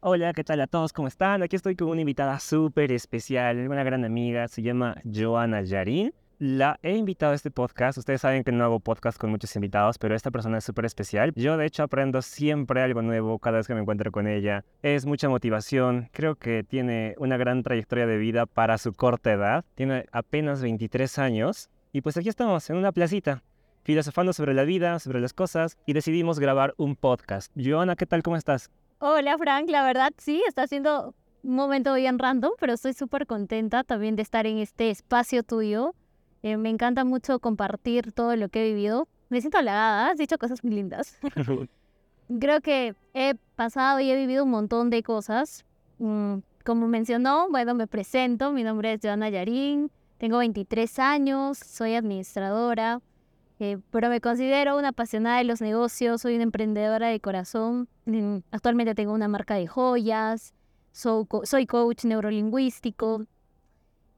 Hola, ¿qué tal a todos? ¿Cómo están? Aquí estoy con una invitada súper especial, una gran amiga, se llama Joana Yarin. La he invitado a este podcast. Ustedes saben que no hago podcast con muchos invitados, pero esta persona es súper especial. Yo, de hecho, aprendo siempre algo nuevo cada vez que me encuentro con ella. Es mucha motivación. Creo que tiene una gran trayectoria de vida para su corta edad. Tiene apenas 23 años. Y pues aquí estamos, en una placita, filosofando sobre la vida, sobre las cosas, y decidimos grabar un podcast. Joana, ¿qué tal? ¿Cómo estás? Hola Frank, la verdad sí, está siendo un momento bien random, pero estoy súper contenta también de estar en este espacio tuyo. Eh, me encanta mucho compartir todo lo que he vivido. Me siento halagada, has dicho cosas muy lindas. Creo que he pasado y he vivido un montón de cosas. Mm, como mencionó, bueno, me presento, mi nombre es Joana Yarín, tengo 23 años, soy administradora, eh, pero me considero una apasionada de los negocios, soy una emprendedora de corazón. Actualmente tengo una marca de joyas, soy, coach neurolingüístico.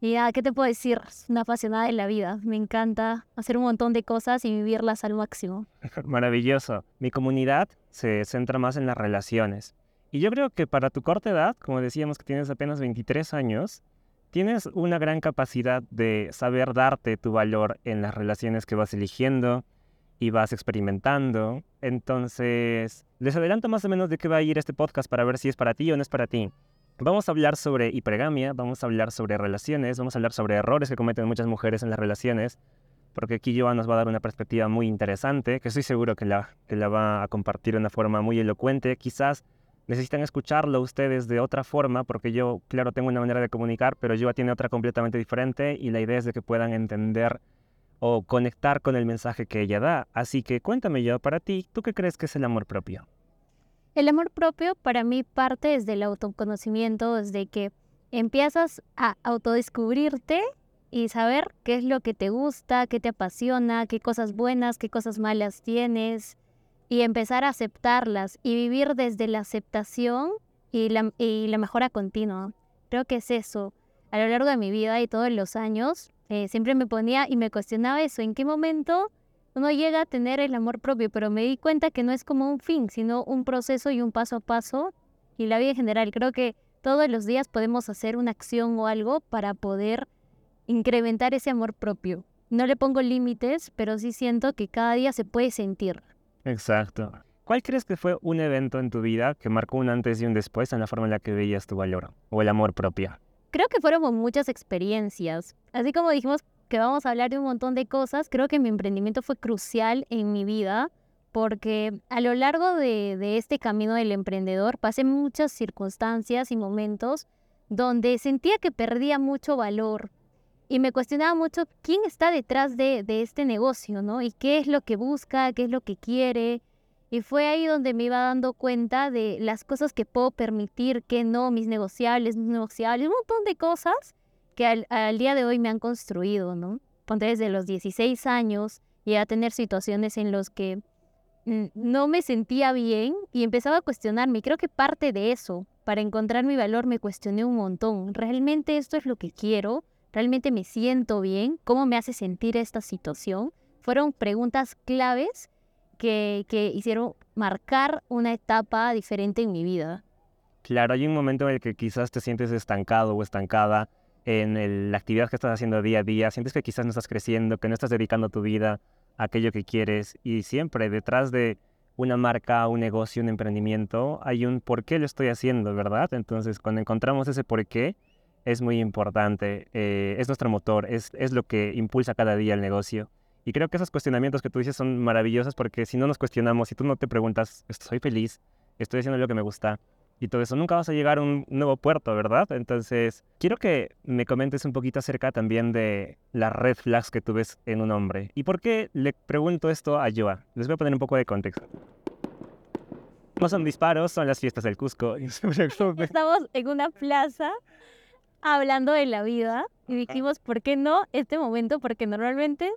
Y ya, ¿qué te puedo decir? Una apasionada de la vida. Me encanta hacer un montón de cosas y vivirlas al máximo. Maravilloso. Mi comunidad se centra más en las relaciones. Y yo creo que para tu corta edad, como decíamos que tienes apenas 23 años, tienes una gran capacidad de saber darte tu valor en las relaciones que vas eligiendo y vas experimentando. Entonces, les adelanto más o menos de qué va a ir este podcast para ver si es para ti o no es para ti. Vamos a hablar sobre hipergamia, vamos a hablar sobre relaciones, vamos a hablar sobre errores que cometen muchas mujeres en las relaciones, porque aquí Joan nos va a dar una perspectiva muy interesante, que estoy seguro que la, que la va a compartir de una forma muy elocuente, quizás necesitan escucharlo ustedes de otra forma, porque yo, claro, tengo una manera de comunicar, pero yo tiene otra completamente diferente y la idea es de que puedan entender o conectar con el mensaje que ella da. Así que cuéntame yo, para ti, ¿tú qué crees que es el amor propio? El amor propio para mí parte desde el autoconocimiento, desde que empiezas a autodescubrirte y saber qué es lo que te gusta, qué te apasiona, qué cosas buenas, qué cosas malas tienes, y empezar a aceptarlas y vivir desde la aceptación y la, mejora continua. Creo que es eso. A lo largo de mi vida y todos los años, eh, siempre me ponía y me cuestionaba eso, en qué momento uno llega a tener el amor propio, pero me di cuenta que no es como un fin, sino un proceso y un paso a paso. Y la vida en general, creo que todos los días podemos hacer una acción o algo para poder incrementar ese amor propio. No le pongo límites, pero sí siento que cada día se puede sentir. Exacto. ¿Cuál crees que fue un evento en tu vida que marcó un antes y un después en la forma en la que veías tu valor o el amor propio? Creo que fueron muchas experiencias. Así como dijimos que vamos a hablar de un montón de cosas, creo que mi emprendimiento fue crucial en mi vida porque a lo largo de, este camino del emprendedor pasé muchas circunstancias y momentos donde sentía que perdía mucho valor, y me cuestionaba mucho quién está detrás de, este negocio, ¿no? Y qué es lo que busca, qué es lo que quiere. Y fue ahí donde me iba dando cuenta de las cosas que puedo permitir, que no, mis negociables, mis negociables, un montón de cosas que al, día de hoy me han construido, ¿no? Ponte desde los 16 años y a tener situaciones en las que mm, no me sentía bien y empezaba a cuestionarme. Creo que parte de eso, para encontrar mi valor, me cuestioné un montón. ¿Realmente esto es lo que quiero? ¿Realmente me siento bien? ¿Cómo me hace sentir esta situación? Fueron preguntas claves que, hicieron marcar una etapa diferente en mi vida. Claro, hay un momento en el que quizás te sientes estancado o estancada en la actividad que estás haciendo día a día, sientes que quizás no estás creciendo, que no estás dedicando tu vida a aquello que quieres y siempre detrás de una marca, un negocio, un emprendimiento, hay un por qué lo estoy haciendo, ¿verdad? Entonces, cuando encontramos ese por qué, es muy importante, eh, es nuestro motor, es, es lo que impulsa cada día el negocio. Y creo que esos cuestionamientos que tú dices son maravillosos porque si no nos cuestionamos, si tú no te preguntas, estoy feliz, estoy haciendo lo que me gusta y todo eso, nunca vas a llegar a un nuevo puerto, ¿verdad? Entonces, quiero que me comentes un poquito acerca también de las red flags que tú ves en un hombre. ¿Y por qué le pregunto esto a Joa? Les voy a poner un poco de contexto. No son disparos, son las fiestas del Cusco. Estamos en una plaza hablando de la vida y dijimos, ¿por qué no este momento? Porque normalmente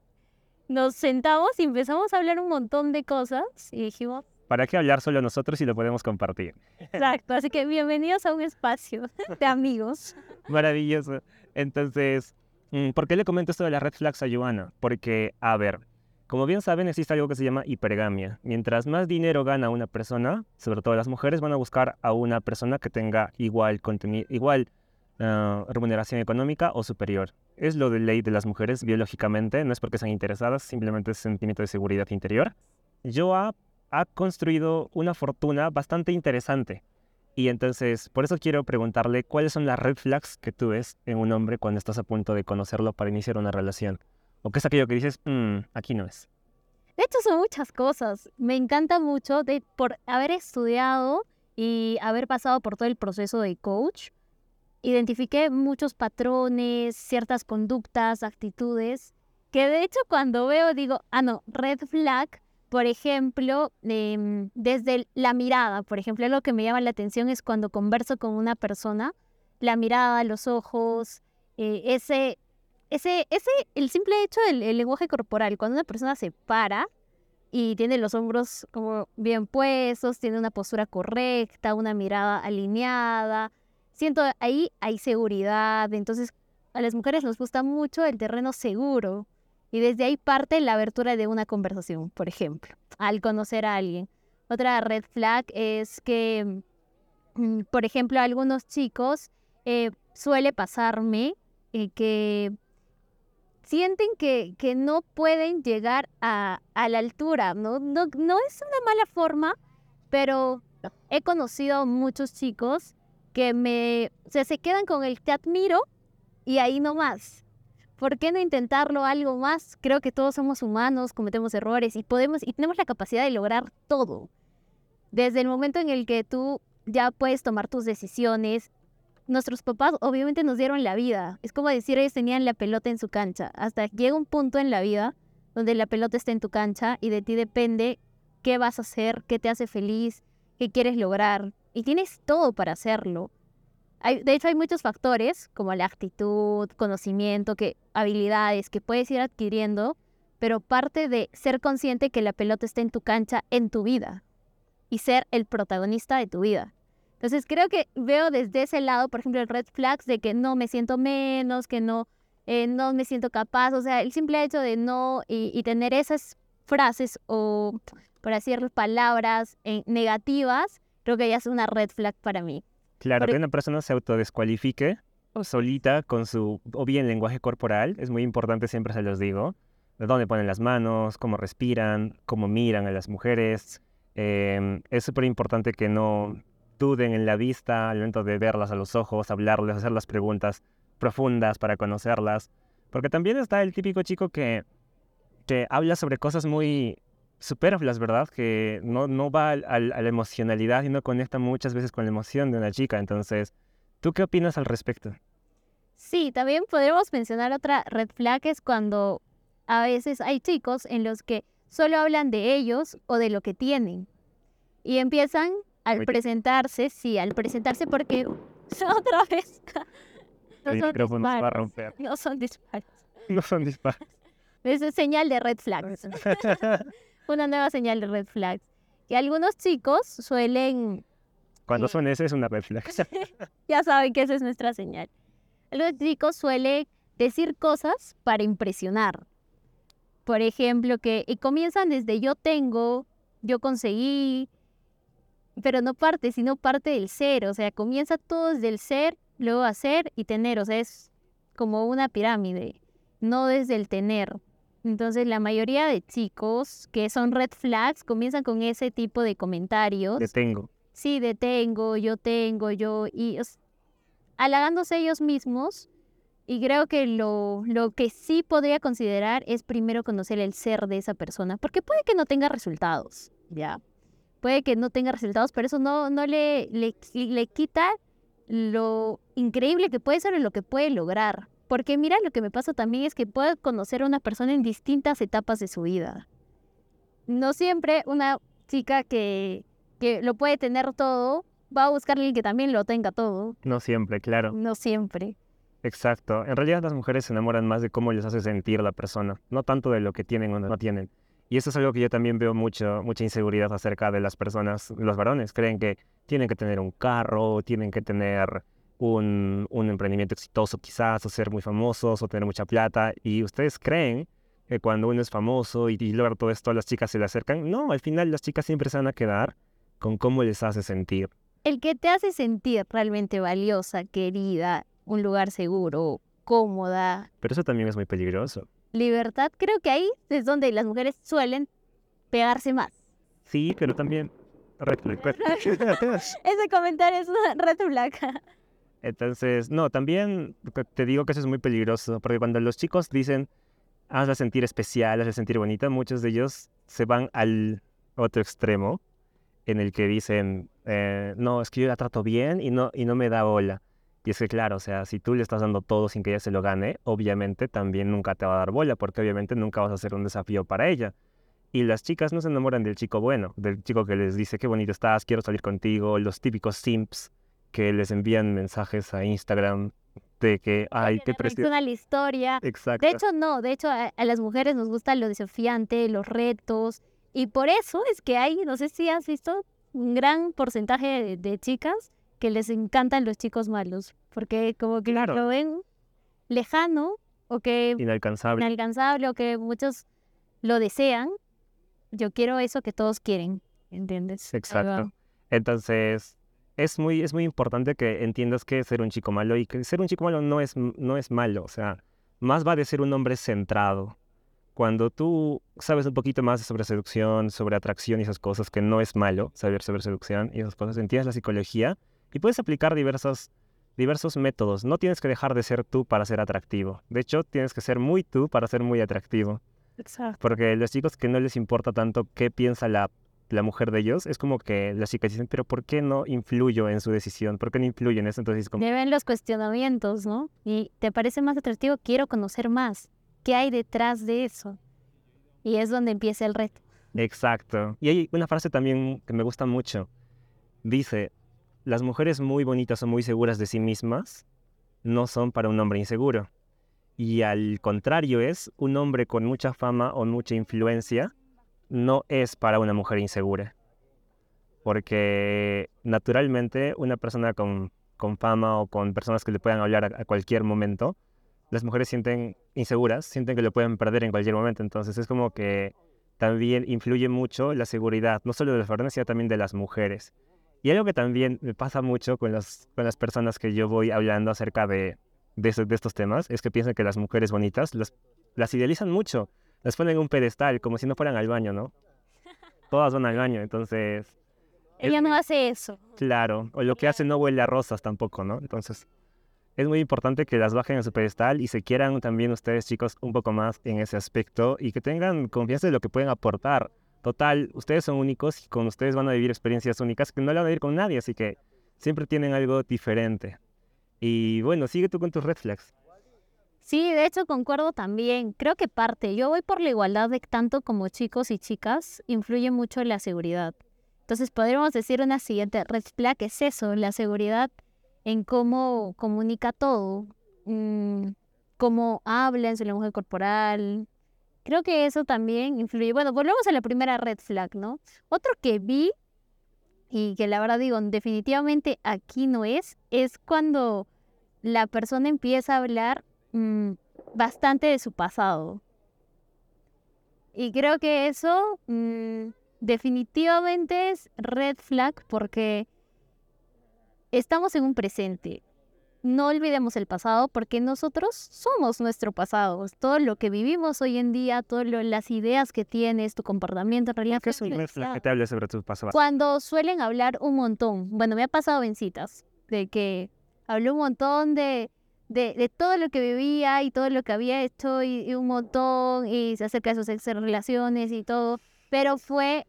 nos sentamos y empezamos a hablar un montón de cosas y dijimos... ¿Para qué hablar solo nosotros si lo podemos compartir? Exacto, así que bienvenidos a un espacio de amigos. Maravilloso. Entonces, mm, ¿por qué le comento esto de las red flags a Joana? Porque, a ver, Como bien saben, existe algo que se llama hipergamia. Mientras más dinero gana una persona, sobre todo las mujeres van a buscar a una persona que tenga igual contenido, igual remuneración económica o superior. Es lo de ley de las mujeres biológicamente, no es porque sean interesadas, simplemente es sentimiento de seguridad interior. Joa ha construido una fortuna bastante interesante. Y entonces, por eso quiero preguntarle cuáles son las red flags que tú ves en un hombre cuando estás a punto de conocerlo para iniciar una relación. ¿O qué es aquello que dices, "Mm, aquí no es? De hecho, son muchas cosas. Me encanta mucho de, por haber estudiado y haber pasado por todo el proceso de coach. Identifiqué muchos patrones, ciertas conductas, actitudes, que de hecho cuando veo digo, ah, no, red flag, por ejemplo, em, desde la mirada, por ejemplo, lo que me llama la atención es cuando converso con una persona, la mirada, los ojos, eh, ese, ese, ese, el simple hecho del el lenguaje corporal, cuando una persona se para y tiene los hombros como bien puestos, tiene una postura correcta, una mirada alineada, siento ahí hay seguridad, entonces a las mujeres nos gusta mucho el terreno seguro y desde ahí parte la abertura de una conversación, por ejemplo, al conocer a alguien. Otra red flag es que, mm, por ejemplo, a algunos chicos eh, suele pasarme eh, que sienten que, que no pueden llegar a, a la altura, ¿no? ¿no? No es una mala forma, pero he conocido muchos chicos que me, o se quedan con el te admiro y ahí no más. ¿Por qué no intentarlo algo más? Creo que todos somos humanos, cometemos errores y podemos y tenemos la capacidad de lograr todo. Desde el momento en el que tú ya puedes tomar tus decisiones, nuestros papás obviamente nos dieron la vida. Es como decir, ellos tenían la pelota en su cancha. Hasta llega un punto en la vida donde la pelota está en tu cancha y de ti depende qué vas a hacer, qué te hace feliz, qué quieres lograr. Y tienes todo para hacerlo. Hay, de hecho, hay muchos factores como la actitud, conocimiento, que, habilidades que puedes ir adquiriendo, pero parte de ser consciente que la pelota está en tu cancha, en tu vida, y ser el protagonista de tu vida. Entonces creo que veo desde ese lado, por ejemplo, el red flags de que no me siento menos, que no, eh, no me siento capaz, o sea, el simple hecho de no y, tener esas frases o, por así decirlo, palabras eh, negativas, creo que ya es una red flag para mí. Claro, que una persona se autodescualifique o solita con su, o bien lenguaje corporal, es muy importante, siempre se los digo, de dónde ponen las manos, cómo respiran, cómo miran a las mujeres. Em, es súper importante que no duden en la vista al momento de verlas a los ojos, hablarles, hacer las preguntas profundas para conocerlas. Porque también está el típico chico que, que habla sobre cosas muy superfluas, ¿verdad? Que no, no va al- al- a la emocionalidad y no conecta muchas veces con la emoción de una chica. Entonces, ¿tú qué opinas al respecto? Sí, también podríamos mencionar otra red flag es cuando a veces hay chicos en los que solo hablan de ellos o de lo que tienen. Y empiezan al presentarse, sí, al presentarse porque otra vez no El son micrófono se va a disparos, romper. no son disparos. No son disparos. Es señal de red flags. Una nueva señal de red flags. Que algunos chicos suelen Cuando Sí. son ese es una red flag. ya saben que esa es nuestra señal. Los chicos suelen decir cosas para impresionar. Por ejemplo, que y comienzan desde yo tengo, yo conseguí, pero no parte, sino parte del ser. O sea, comienza todo desde el ser, luego hacer y tener. O sea, es como una pirámide, no desde el tener. Entonces, la mayoría de chicos que son red flags comienzan con ese tipo de comentarios Detengo. sí, de tengo, yo tengo, yo, y os- halagándose ellos mismos. Y creo que lo, lo que sí podría considerar es primero conocer el ser de esa persona, porque puede que no tenga resultados, ¿ya? Puede que no tenga resultados, pero eso no, no le, le, le quita lo increíble que puede ser o lo que puede lograr. Porque mira, lo que me pasa también es que puedo conocer a una persona en distintas etapas de su vida. No siempre una chica que, que lo puede tener todo va a buscar a alguien que también lo tenga todo. No siempre, claro. No siempre. Exacto. En realidad las mujeres se enamoran más de cómo les hace sentir la persona, no tanto de lo que tienen o no tienen. Y eso es algo que yo también veo mucho, mucha inseguridad acerca de las personas, los varones. Creen que tienen que tener un carro, tienen que tener un, un emprendimiento exitoso quizás, o ser muy famosos, o tener mucha plata. Y ustedes creen que cuando uno es famoso y, y logra todo esto, las chicas se le acercan. No, al final las chicas siempre se van a quedar con cómo les hace sentir. El que te hace sentir realmente valiosa, querida, un lugar seguro, cómoda, Pero eso también es muy peligroso. libertad, creo que ahí es donde las mujeres suelen pegarse más. Sí, pero también... red flag, red flag. Ese comentario es una red flag. Entonces, no, también te- digo que eso es muy peligroso, porque cuando los chicos dicen, hazla sentir especial, hazla sentir bonita, muchos de ellos se van al otro extremo, en el que dicen, eh, no, es que yo la trato bien y no, y no me da bola. Y es que claro, o sea, si tú le estás dando todo sin que ella se lo gane, obviamente también nunca te va a dar bola, porque obviamente nunca vas a ser un desafío para ella. Y las chicas no se enamoran del chico bueno, del chico que les dice, qué bonito estás, quiero salir contigo, los típicos simps que les envían mensajes a Instagram de que, ay, qué precioso. Reacciona a la historia. Exacto. De hecho, no, de hecho a, a las mujeres nos gusta lo desafiante, los retos, y por eso es que hay, no sé si has visto, un gran porcentaje de, de chicas que les encantan los chicos malos, porque como que Claro. lo ven lejano o que Inalcanzable. inalcanzable o que muchos lo desean. Yo quiero eso que todos quieren, ¿entiendes? Exacto. Entonces, es muy, es muy importante que entiendas que ser un chico malo y que ser un chico malo no es, no es malo. O sea, más va de ser un hombre centrado. Cuando tú sabes un poquito más sobre seducción, sobre atracción y esas cosas, que no es malo saber sobre seducción y esas cosas, entiendes la psicología y puedes aplicar diversos, diversos métodos. No tienes que dejar de ser tú para ser atractivo. De hecho, tienes que ser muy tú para ser muy atractivo. Exacto. Porque los chicos que no les importa tanto qué piensa la, la mujer de ellos, es como que las chicas dicen, pero ¿por qué no influyo en su decisión? ¿Por qué no influyo en eso? Entonces, es como, Deben los cuestionamientos, ¿no? Y te parece más atractivo, quiero conocer más. ¿Qué hay detrás de eso? Y es donde empieza el reto. exacto. Y hay una frase también que me gusta mucho. Dice, las mujeres muy bonitas o muy seguras de sí mismas no son para un hombre inseguro. Y al contrario es, un hombre con mucha fama o mucha influencia no es para una mujer insegura. Porque naturalmente una persona con, fama o con personas que le puedan hablar a, cualquier momento, las mujeres sienten inseguras, sienten que lo pueden perder en cualquier momento. Entonces es como que también influye mucho la seguridad, no solo de las varones, sino también de las mujeres. Y algo que también me pasa mucho con con las personas que yo voy hablando acerca de, estos temas, es que piensan que las mujeres bonitas las idealizan mucho, las ponen en un pedestal, como si no fueran al baño, ¿no? Todas van al baño, entonces, Es Ella no hace eso. claro, o lo que hace no huele a rosas tampoco, ¿no? Entonces, es muy importante que las bajen a su pedestal y se quieran también ustedes, chicos, un poco más en ese aspecto y que tengan confianza de lo que pueden aportar. Total, ustedes son únicos y con ustedes van a vivir experiencias únicas que no la van a vivir con nadie, así que siempre tienen algo diferente. Y bueno, sigue tú con tus red flags. Sí, de hecho concuerdo también. Creo que parte, yo voy por la igualdad de tanto como chicos y chicas, influye mucho la seguridad. Entonces podríamos decir una siguiente red flag es eso, la seguridad en cómo comunica todo, mm, cómo habla en su lenguaje corporal. Creo que eso también influye. Bueno, volvemos a la primera red flag, ¿no? Otro que vi y que la verdad digo, definitivamente aquí no es, es cuando la persona empieza a hablar mm, bastante de su pasado. Y creo que eso mm, definitivamente es red flag porque estamos en un presente. No olvidemos el pasado porque nosotros somos nuestro pasado. Todo lo que vivimos hoy en día, todas las ideas que tienes, tu comportamiento en realidad. ¿Qué es un red flag que te hable sobre tu pasado? cuando suelen hablar un montón. Bueno, me ha pasado en citas, de que habló un montón de, de, de todo lo que vivía y todo lo que había hecho y, y un montón y se acerca de sus ex relaciones y todo, pero fue,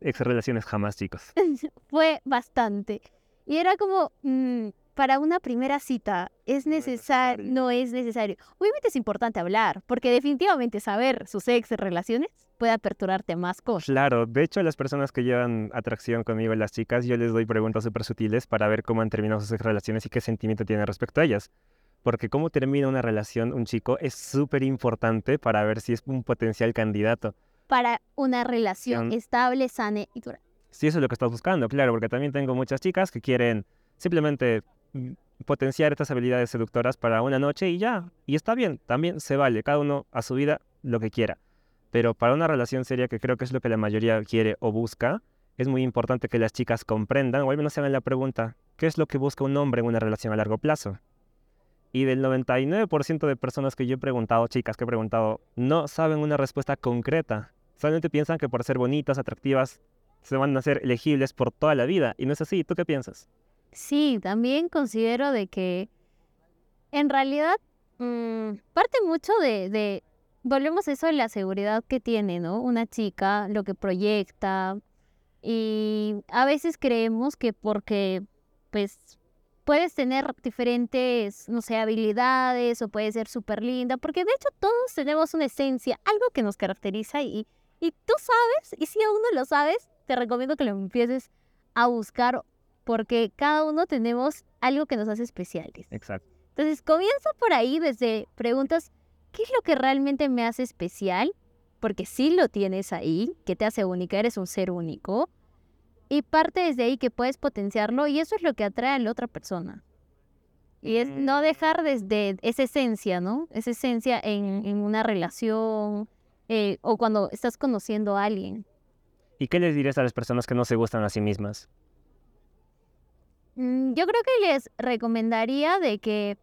Ex relaciones jamás, chicos. fue bastante. Y era como, mm, para una primera cita, ¿es necesario? No es necesario. Obviamente es importante hablar, porque definitivamente saber sus ex relaciones puede aperturarte más cosas. Claro, de hecho, las personas que llevan atracción conmigo, las chicas, yo les doy preguntas súper sutiles para ver cómo han terminado sus relaciones y qué sentimiento tienen respecto a ellas. Porque cómo termina una relación un chico es súper importante para ver si es un potencial candidato. Para una relación Bien. estable, sana y dura. Si eso es lo que estás buscando, claro, porque también tengo muchas chicas que quieren simplemente mm, potenciar estas habilidades seductoras para una noche y ya. Y está bien, también se vale, cada uno a su vida lo que quiera. Pero para una relación seria, que creo que es lo que la mayoría quiere o busca, es muy importante que las chicas comprendan, o al menos se hagan la pregunta, ¿qué es lo que busca un hombre en una relación a largo plazo? Y del 99% de personas que yo he preguntado, chicas que he preguntado, no saben una respuesta concreta. Solamente piensan que por ser bonitas, atractivas, se van a ser elegibles por toda la vida. Y no es así. ¿Tú qué piensas? Sí, también considero de que en realidad mm, parte mucho de, volvemos a eso de la seguridad que tiene, ¿no? Una chica, lo que proyecta. Y a veces creemos que porque, pues, puedes tener diferentes, no sé, habilidades o puedes ser súper linda, porque de hecho todos tenemos una esencia, algo que nos caracteriza y, y tú sabes, y si aún no lo sabes, te recomiendo que lo empieces a buscar porque cada uno tenemos algo que nos hace especiales. Exacto. Entonces comienza por ahí desde preguntas, ¿qué es lo que realmente me hace especial? Porque sí lo tienes ahí, que te hace única, eres un ser único. Y parte desde ahí que puedes potenciarlo y eso es lo que atrae a la otra persona. Y es no dejar desde esa esencia, ¿no? Esa esencia en, en una relación eh, o cuando estás conociendo a alguien. ¿Y qué les dirías a las personas que no se gustan a sí mismas? Mm, yo creo que les recomendaría de que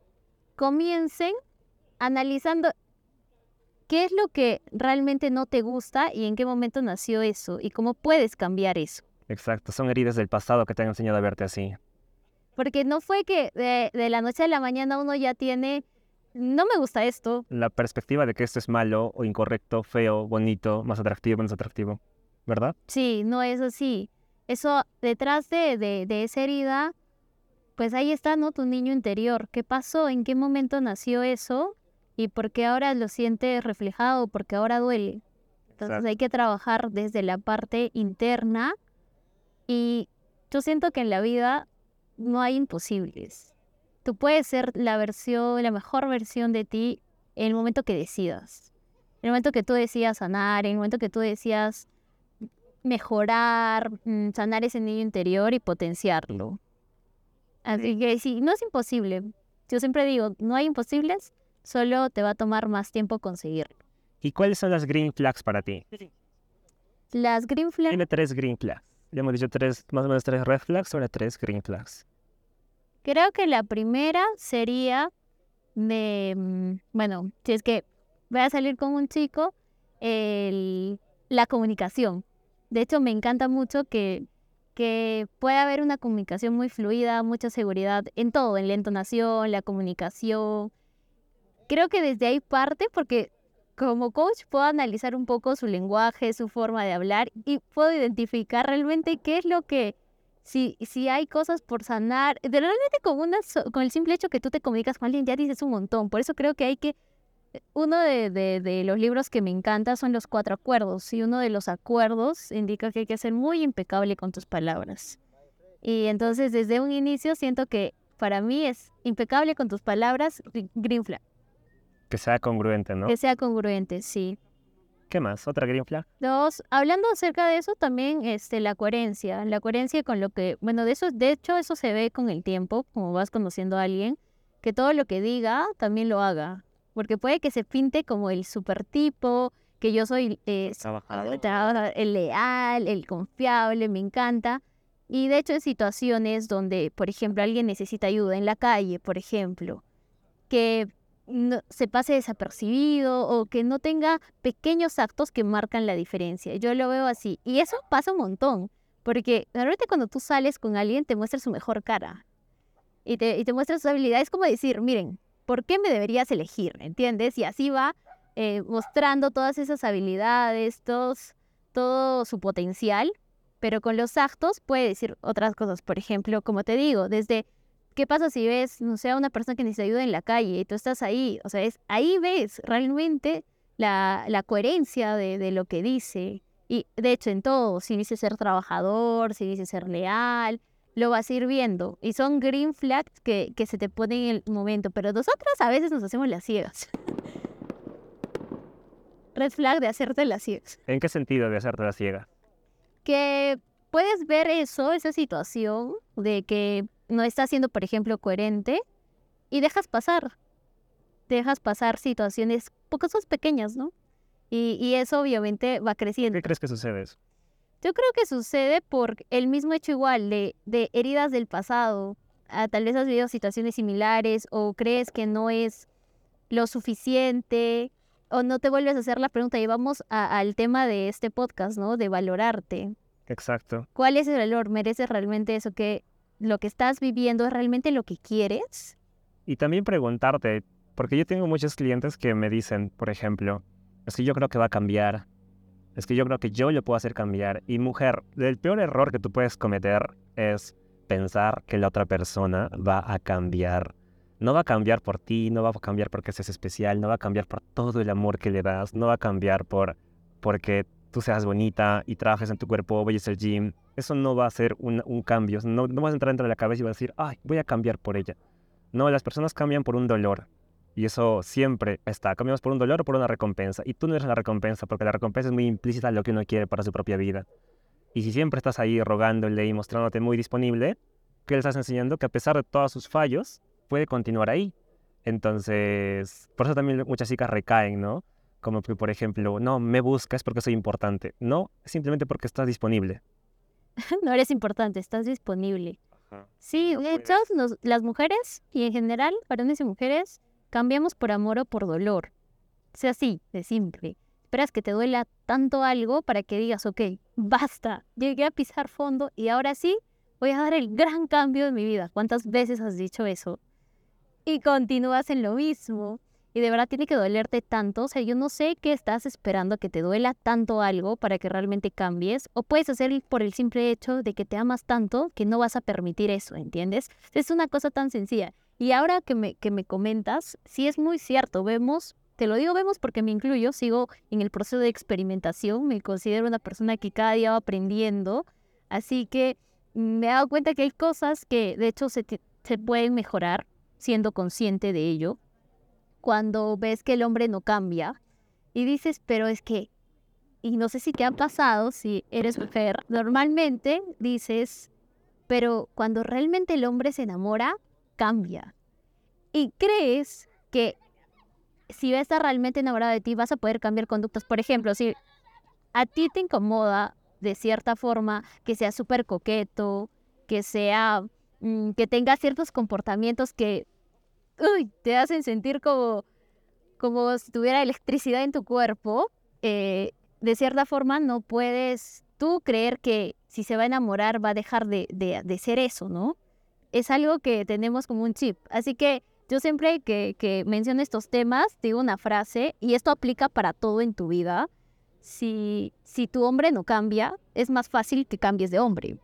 comiencen analizando qué es lo que realmente no te gusta y en qué momento nació eso y cómo puedes cambiar eso. Exacto, son heridas del pasado que te han enseñado a verte así. Porque no fue que de, de, la noche a la mañana uno ya tiene, no me gusta esto. La perspectiva de que esto es malo o incorrecto, feo, bonito, más atractivo, menos atractivo, ¿verdad? Sí, no es así. Eso, detrás de, de, de esa herida, pues ahí está, ¿no? Tu niño interior. ¿Qué pasó? ¿En qué momento nació eso? ¿Y por qué ahora lo sientes reflejado? Porque ahora duele. Entonces Exacto. hay que trabajar desde la parte interna y yo siento que en la vida no hay imposibles. Tú puedes ser la versión, la mejor versión de ti en el momento que decidas. En el momento que tú decidas sanar, en el momento que tú decidas mejorar, mm, sanar ese niño interior y potenciarlo. Así que sí, no es imposible. Yo siempre digo, no hay imposibles, solo te va a tomar más tiempo conseguirlo. ¿Y cuáles son las green flags para ti? Las green flags. Tiene tres green flags. Ya hemos dicho tres, más o menos tres red flags, ahora tres green flags. Creo que la primera sería de, mm, bueno, si es que voy a salir con un chico, el, la comunicación. De hecho, me encanta mucho que, que pueda haber una comunicación muy fluida, mucha seguridad en todo, en la entonación, la comunicación. Creo que desde ahí parte porque como coach puedo analizar un poco su lenguaje, su forma de hablar y puedo identificar realmente qué es lo que, si, si hay cosas por sanar, de realmente con, una, con el simple hecho que tú te comunicas con alguien ya dices un montón. Por eso creo que hay que, uno de, de, de los libros que me encanta son los cuatro acuerdos y uno de los acuerdos indica que hay que ser muy impecable con tus palabras. Y entonces desde un inicio siento que para mí es impecable con tus palabras, green flag. Que sea congruente, ¿no? Que sea congruente, sí. ¿Qué más? ¿Otra green flag? Dos, hablando acerca de eso, también este, la coherencia. La coherencia con lo que, bueno, de eso, de hecho, eso se ve con el tiempo, como vas conociendo a alguien, que todo lo que diga también lo haga. Porque puede que se pinte como el super tipo, que yo soy eh, el leal, el confiable, me encanta. Y de hecho, en situaciones donde, por ejemplo, alguien necesita ayuda en la calle, por ejemplo, que no, se pase desapercibido o que no tenga pequeños actos que marcan la diferencia. Yo lo veo así. Y eso pasa un montón, porque realmente cuando tú sales con alguien te muestra su mejor cara y te, y te muestra sus habilidades, como decir, miren, ¿por qué me deberías elegir? ¿Entiendes? Y así va eh, mostrando todas esas habilidades, todos, todo su potencial, pero con los actos puede decir otras cosas. Por ejemplo, como te digo, desde ¿Qué pasa si ves, no sé, a una persona que necesita ayuda en la calle y tú estás ahí? O sea, es, ahí ves realmente la, la coherencia de, de, lo que dice. Y de hecho, en todo, si dice ser trabajador, si dice ser leal, lo vas a ir viendo. Y son green flags que, que se te ponen en el momento. Pero nosotras a veces nos hacemos las ciegas. Red flag de hacerte las ciegas. ¿En qué sentido de hacerte las ciegas? Que puedes ver eso, esa situación de que no estás siendo, por ejemplo, coherente y dejas pasar. Dejas pasar situaciones, cosas pequeñas, ¿no? Y, y eso obviamente va creciendo. ¿Qué crees que sucede eso? Yo creo que sucede por el mismo hecho igual de, de heridas del pasado. Ah, tal vez has vivido situaciones similares o crees que no es lo suficiente o no te vuelves a hacer la pregunta. Y vamos al tema de este podcast, ¿no? De valorarte. Exacto. ¿Cuál es el valor? ¿Mereces realmente eso que lo que estás viviendo es realmente lo que quieres? Y también preguntarte, porque yo tengo muchos clientes que me dicen, por ejemplo, es que yo creo que va a cambiar, es que yo creo que yo lo puedo hacer cambiar. Y mujer, el peor error que tú puedes cometer es pensar que la otra persona va a cambiar. No va a cambiar por ti, no va a cambiar porque seas especial, no va a cambiar por todo el amor que le das, no va a cambiar por porque tú seas bonita y trabajes en tu cuerpo, vayas al gym. Eso no va a ser un, cambio. No, no vas a entrar dentro de la cabeza y vas a decir, ay, voy a cambiar por ella. No, las personas cambian por un dolor. Y eso siempre está. Cambiamos por un dolor o por una recompensa. Y tú no eres la recompensa, porque la recompensa es muy implícita en lo que uno quiere para su propia vida. Y si siempre estás ahí rogándole y mostrándote muy disponible, ¿qué le estás enseñando? Que a pesar de todos sus fallos, puede continuar ahí. Entonces, por eso también muchas chicas recaen, ¿no? Como que, por ejemplo, no, me buscas porque soy importante. No, simplemente porque estás disponible. no eres importante, estás disponible. Sí, No hecho, nos- las mujeres, y en general, varones y mujeres, cambiamos por amor o por dolor. O sea, así, de simple. Esperas que te duela tanto algo para que digas, ok, basta, llegué a pisar fondo y ahora sí voy a dar el gran cambio de mi vida. ¿Cuántas veces has dicho eso? Y continúas en lo mismo. Y de verdad tiene que dolerte tanto. O sea, yo no sé qué estás esperando que te duela tanto algo para que realmente cambies. O puedes hacer por el simple hecho de que te amas tanto que no vas a permitir eso, ¿entiendes? Es una cosa tan sencilla. Y ahora que me, que me comentas, sí es muy cierto. Vemos, te lo digo, vemos porque me incluyo, sigo en el proceso de experimentación. Me considero una persona que cada día va aprendiendo. Así que me he dado cuenta que hay cosas que de hecho se, se pueden mejorar siendo consciente de ello. Cuando ves que el hombre no cambia y dices, pero es que, y no sé si te ha pasado, si eres mujer, normalmente dices, pero cuando realmente el hombre se enamora, cambia. Y crees que si va a estar realmente enamorado de ti, vas a poder cambiar conductas. Por ejemplo, si a ti te incomoda de cierta forma que sea súper coqueto, que sea, mm, que tenga ciertos comportamientos que, uy, te hacen sentir como, como si tuviera electricidad en tu cuerpo, eh, de cierta forma no puedes tú creer que si se va a enamorar va a dejar de, de- de ser eso, ¿no? Es algo que tenemos como un chip. Así que yo siempre que, que menciono estos temas digo una frase y esto aplica para todo en tu vida. Si, si tu hombre no cambia, es más fácil que cambies de hombre.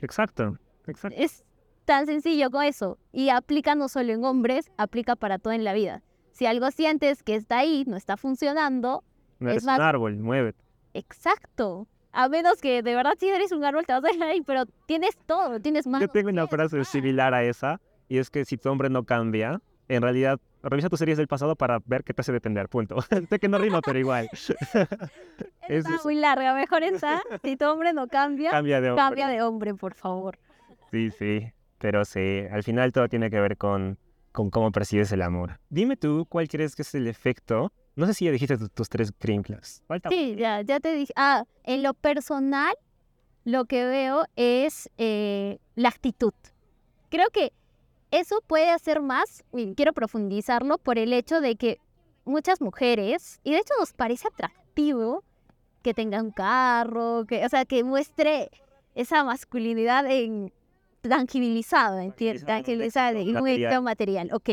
Exacto, exacto. Es tan sencillo como eso. Y aplica no solo en hombres, aplica para todo en la vida. Si algo sientes que está ahí, no está funcionando, No es eres más- un árbol, muévete. exacto. A menos que de verdad si eres un árbol te vas a ir ahí, pero tienes todo, tienes manos. Yo tengo una frase similar a esa, y es que si tu hombre no cambia, en realidad, revisa tus series del pasado para ver qué te hace depender, punto. sé que no rima, pero igual. es- Está es- muy larga, mejor está. Si tu hombre no cambia, Cambia de hombre. cambia de hombre, por favor. Sí, sí, pero sí, al final todo tiene que ver con, con cómo percibes el amor. Dime tú, ¿cuál crees que es el efecto? No sé si ya dijiste tu- tus tres green flags. Sí, ya, ya te dije. Ah, en lo personal, lo que veo es eh, la actitud. Creo que eso puede hacer más, y quiero profundizarlo, por el hecho de que muchas mujeres, y de hecho nos parece atractivo que tenga un carro, que, o sea, que muestre esa masculinidad en tangibilizado, ¿entiendes? Tangibilizado en un material. Ok,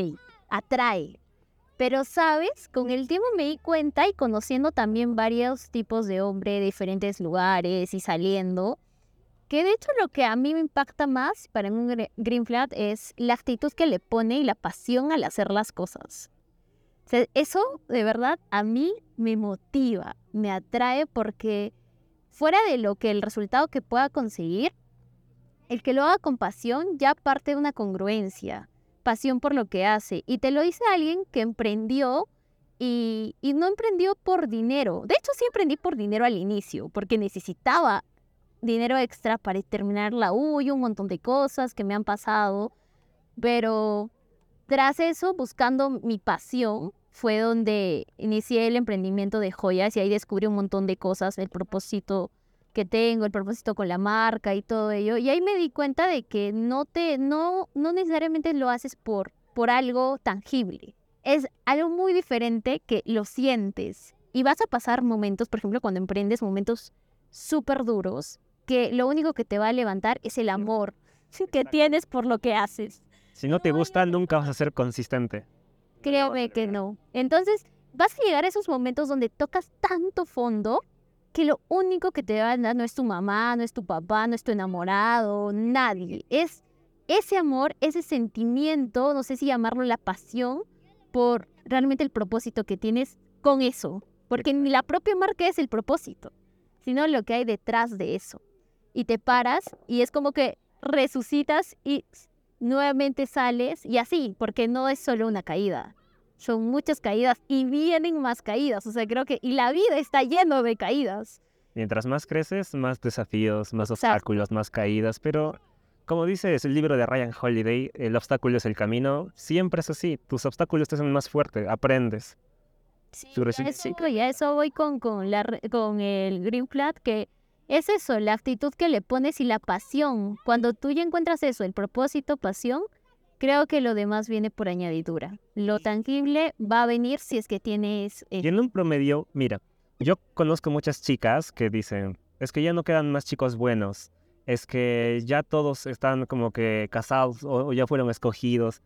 atrae. Pero, ¿sabes? Con el tiempo me di cuenta y conociendo también varios tipos de hombre de diferentes lugares y saliendo, que de hecho lo que a mí me impacta más para un gre- green flag es la actitud que le pone y la pasión al hacer las cosas. O sea, eso de verdad a mí me motiva, me atrae porque fuera de lo que el resultado que pueda conseguir, el que lo haga con pasión ya parte de una congruencia, pasión por lo que hace. Y te lo dice alguien que emprendió y, no emprendió por dinero. De hecho, sí emprendí por dinero al inicio, porque necesitaba dinero extra para terminar la U y un montón de cosas que me han pasado. Pero tras eso, buscando mi pasión, fue donde inicié el emprendimiento de joyas y ahí descubrí un montón de cosas, el propósito que tengo, el propósito con la marca y todo ello. Y ahí me di cuenta de que no te, no, no necesariamente lo haces por, por algo tangible. Es algo muy diferente que lo sientes. Y vas a pasar momentos, por ejemplo, cuando emprendes momentos súper duros, que lo único que te va a levantar es el amor que tienes por lo que haces. Si no te gusta, nunca vas a ser consistente. Créeme que no. Entonces, vas a llegar a esos momentos donde tocas tanto fondo que lo único que te va a dar no es tu mamá, no es tu papá, no es tu enamorado, nadie. Es ese amor, ese sentimiento, no sé si llamarlo la pasión, por realmente el propósito que tienes con eso. Porque ni la propia marca es el propósito, sino lo que hay detrás de eso. Y te paras y es como que resucitas y nuevamente sales y así, porque no es solo una caída son muchas caídas y vienen más caídas. O sea, creo que, y la vida está lleno de caídas. Mientras más creces, más desafíos, más obstáculos, más caídas, pero como dice el libro de Ryan Holiday, el obstáculo es el camino, siempre es así, tus obstáculos te hacen más fuerte, aprendes. Sí, ya eso, voy con, con, la, con el Green Flat, que es eso, la actitud que le pones y la pasión. Cuando tú ya encuentras eso, el propósito, pasión, Creo que lo demás viene por añadidura. Lo tangible va a venir si es que tienes... Y en un promedio, mira, yo conozco muchas chicas que dicen, es que ya no quedan más chicos buenos, es que ya todos están como que casados o, ya fueron escogidos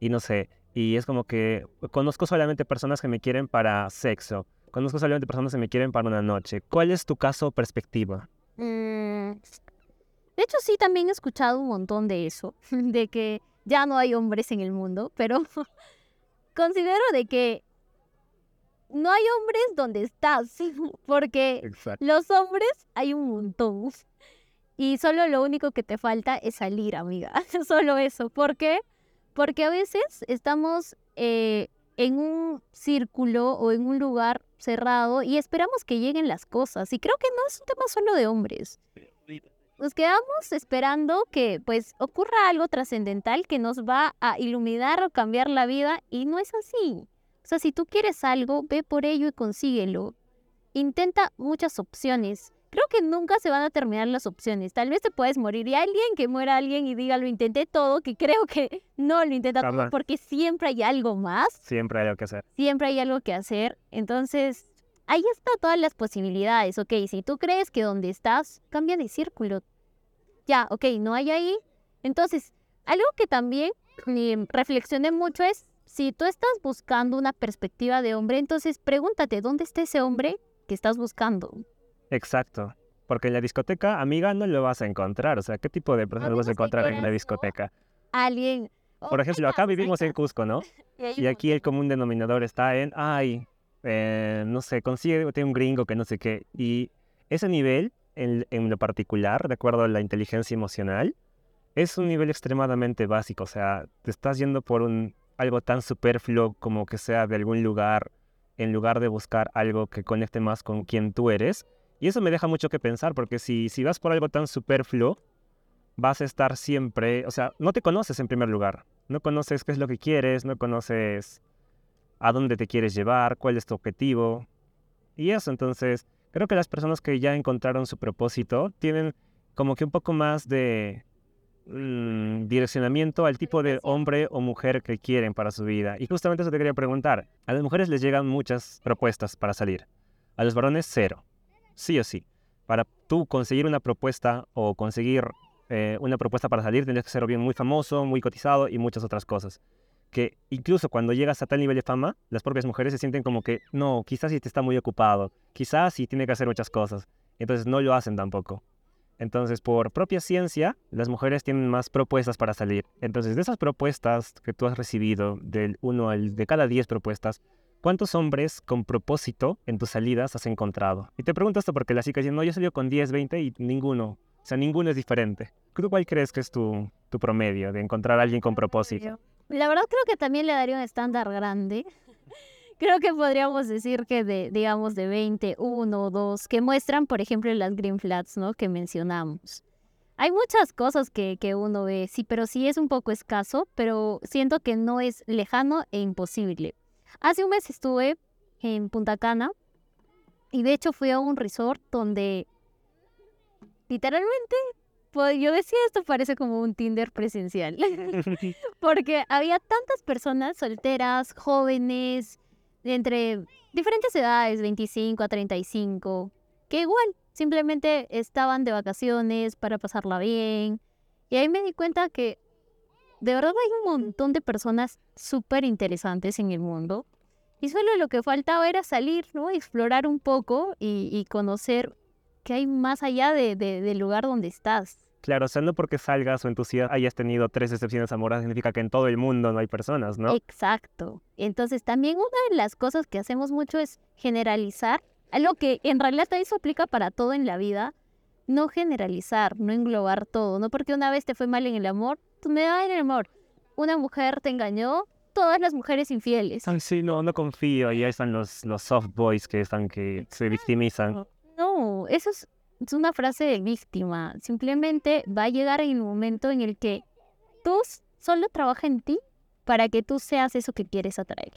y no sé, y es como que conozco solamente personas que me quieren para sexo, conozco solamente personas que me quieren para una noche. ¿Cuál es tu caso o perspectiva? Mm, de hecho, sí, también he escuchado un montón de eso, de que ya no hay hombres en el mundo, pero considero de que no hay hombres donde estás, porque los hombres hay un montón. Y solo lo único que te falta es salir, amiga. solo eso. ¿Por qué? Porque a veces estamos eh, en un círculo o en un lugar cerrado y esperamos que lleguen las cosas. Y creo que no es un tema solo de hombres nos quedamos esperando que pues ocurra algo trascendental que nos va a iluminar o cambiar la vida y no es así. O sea, si tú quieres algo, ve por ello y consíguelo. Intenta muchas opciones. Creo que nunca se van a terminar las opciones. Tal vez te puedes morir y alguien que muera alguien y diga lo intenté todo, que creo que no lo intenta todo porque siempre hay algo más. Siempre hay algo que hacer. Siempre hay algo que hacer. Entonces, ahí están todas las posibilidades, ok, si tú crees que donde estás, cambia de círculo. Ya, ok, no hay ahí. Entonces, algo que también eh, reflexioné mucho es, si tú estás buscando una perspectiva de hombre, entonces pregúntate, ¿dónde está ese hombre que estás buscando? Exacto. Porque en la discoteca, amiga, no lo vas a encontrar. O sea, ¿qué tipo de personas vas a encontrar en la discoteca? Alguien. Por ejemplo, acá vivimos en Cusco, ¿no? Y aquí el común denominador está en, ay, eh, no sé, consigue un gringo que no sé qué. Y ese nivel, en, lo particular, de acuerdo a la inteligencia emocional, es un nivel extremadamente básico. O sea, te estás yendo por un, algo tan superfluo como que sea de algún lugar, en lugar de buscar algo que conecte más con quien tú eres. Y eso me deja mucho que pensar, porque si, si vas por algo tan superfluo, vas a estar siempre, o sea, no te conoces en primer lugar, no conoces qué es lo que quieres, no conoces a dónde te quieres llevar, cuál es tu objetivo. Y eso, entonces, creo que las personas que ya encontraron su propósito tienen como que un poco más de mm, direccionamiento al tipo de hombre o mujer que quieren para su vida. Y justamente eso te quería preguntar. A las mujeres les llegan muchas propuestas para salir. A los varones cero. Sí o sí. Para tú conseguir una propuesta o conseguir eh, una propuesta para salir, tienes que ser bien muy famoso, muy cotizado y muchas otras cosas que incluso cuando llegas a tal nivel de fama, las propias mujeres se sienten como que, no, quizás si te está muy ocupado, quizás si tiene que hacer muchas cosas. Entonces no lo hacen tampoco. Entonces, por propia ciencia, las mujeres tienen más propuestas para salir. Entonces, de esas propuestas que tú has recibido, del uno al de cada 10 propuestas, ¿cuántos hombres con propósito en tus salidas has encontrado? Y te pregunto esto porque las chicas dicen, no, yo salí con 10, 20 y ninguno. O sea, ninguno es diferente. ¿Cuál crees que es tu, tu promedio de encontrar a alguien con propósito? La verdad creo que también le daría un estándar grande. Creo que podríamos decir que de, digamos, de 20, uno o dos, que muestran, por ejemplo, las green flats, ¿no? Que mencionamos. Hay muchas cosas que, que uno ve, sí, pero sí es un poco escaso, pero siento que no es lejano e imposible. Hace un mes estuve en Punta Cana y de hecho fui a un resort donde literalmente yo decía esto parece como un Tinder presencial. Porque había tantas personas solteras, jóvenes, entre diferentes edades, 25 a 35, que igual simplemente estaban de vacaciones para pasarla bien. Y ahí me di cuenta que de verdad hay un montón de personas súper interesantes en el mundo. Y solo lo que faltaba era salir, ¿no? Explorar un poco y, conocer qué hay más allá de, del lugar donde estás. Claro, o sea, no porque salgas o en tu ciudad hayas tenido tres decepciones amorosas significa que en todo el mundo no hay personas, ¿no? Exacto. Entonces, también una de las cosas que hacemos mucho es generalizar, algo que en realidad eso aplica para todo en la vida, no generalizar, no englobar todo, no porque una vez te fue mal en el amor, tú me das en el amor. Una mujer te engañó, todas las mujeres infieles. sí, no, no confío, y ahí están los, los soft boys que están que se victimizan. No, eso es es una frase de víctima. Simplemente va a llegar el momento en el que tú solo trabaja en ti para que tú seas eso que quieres atraer.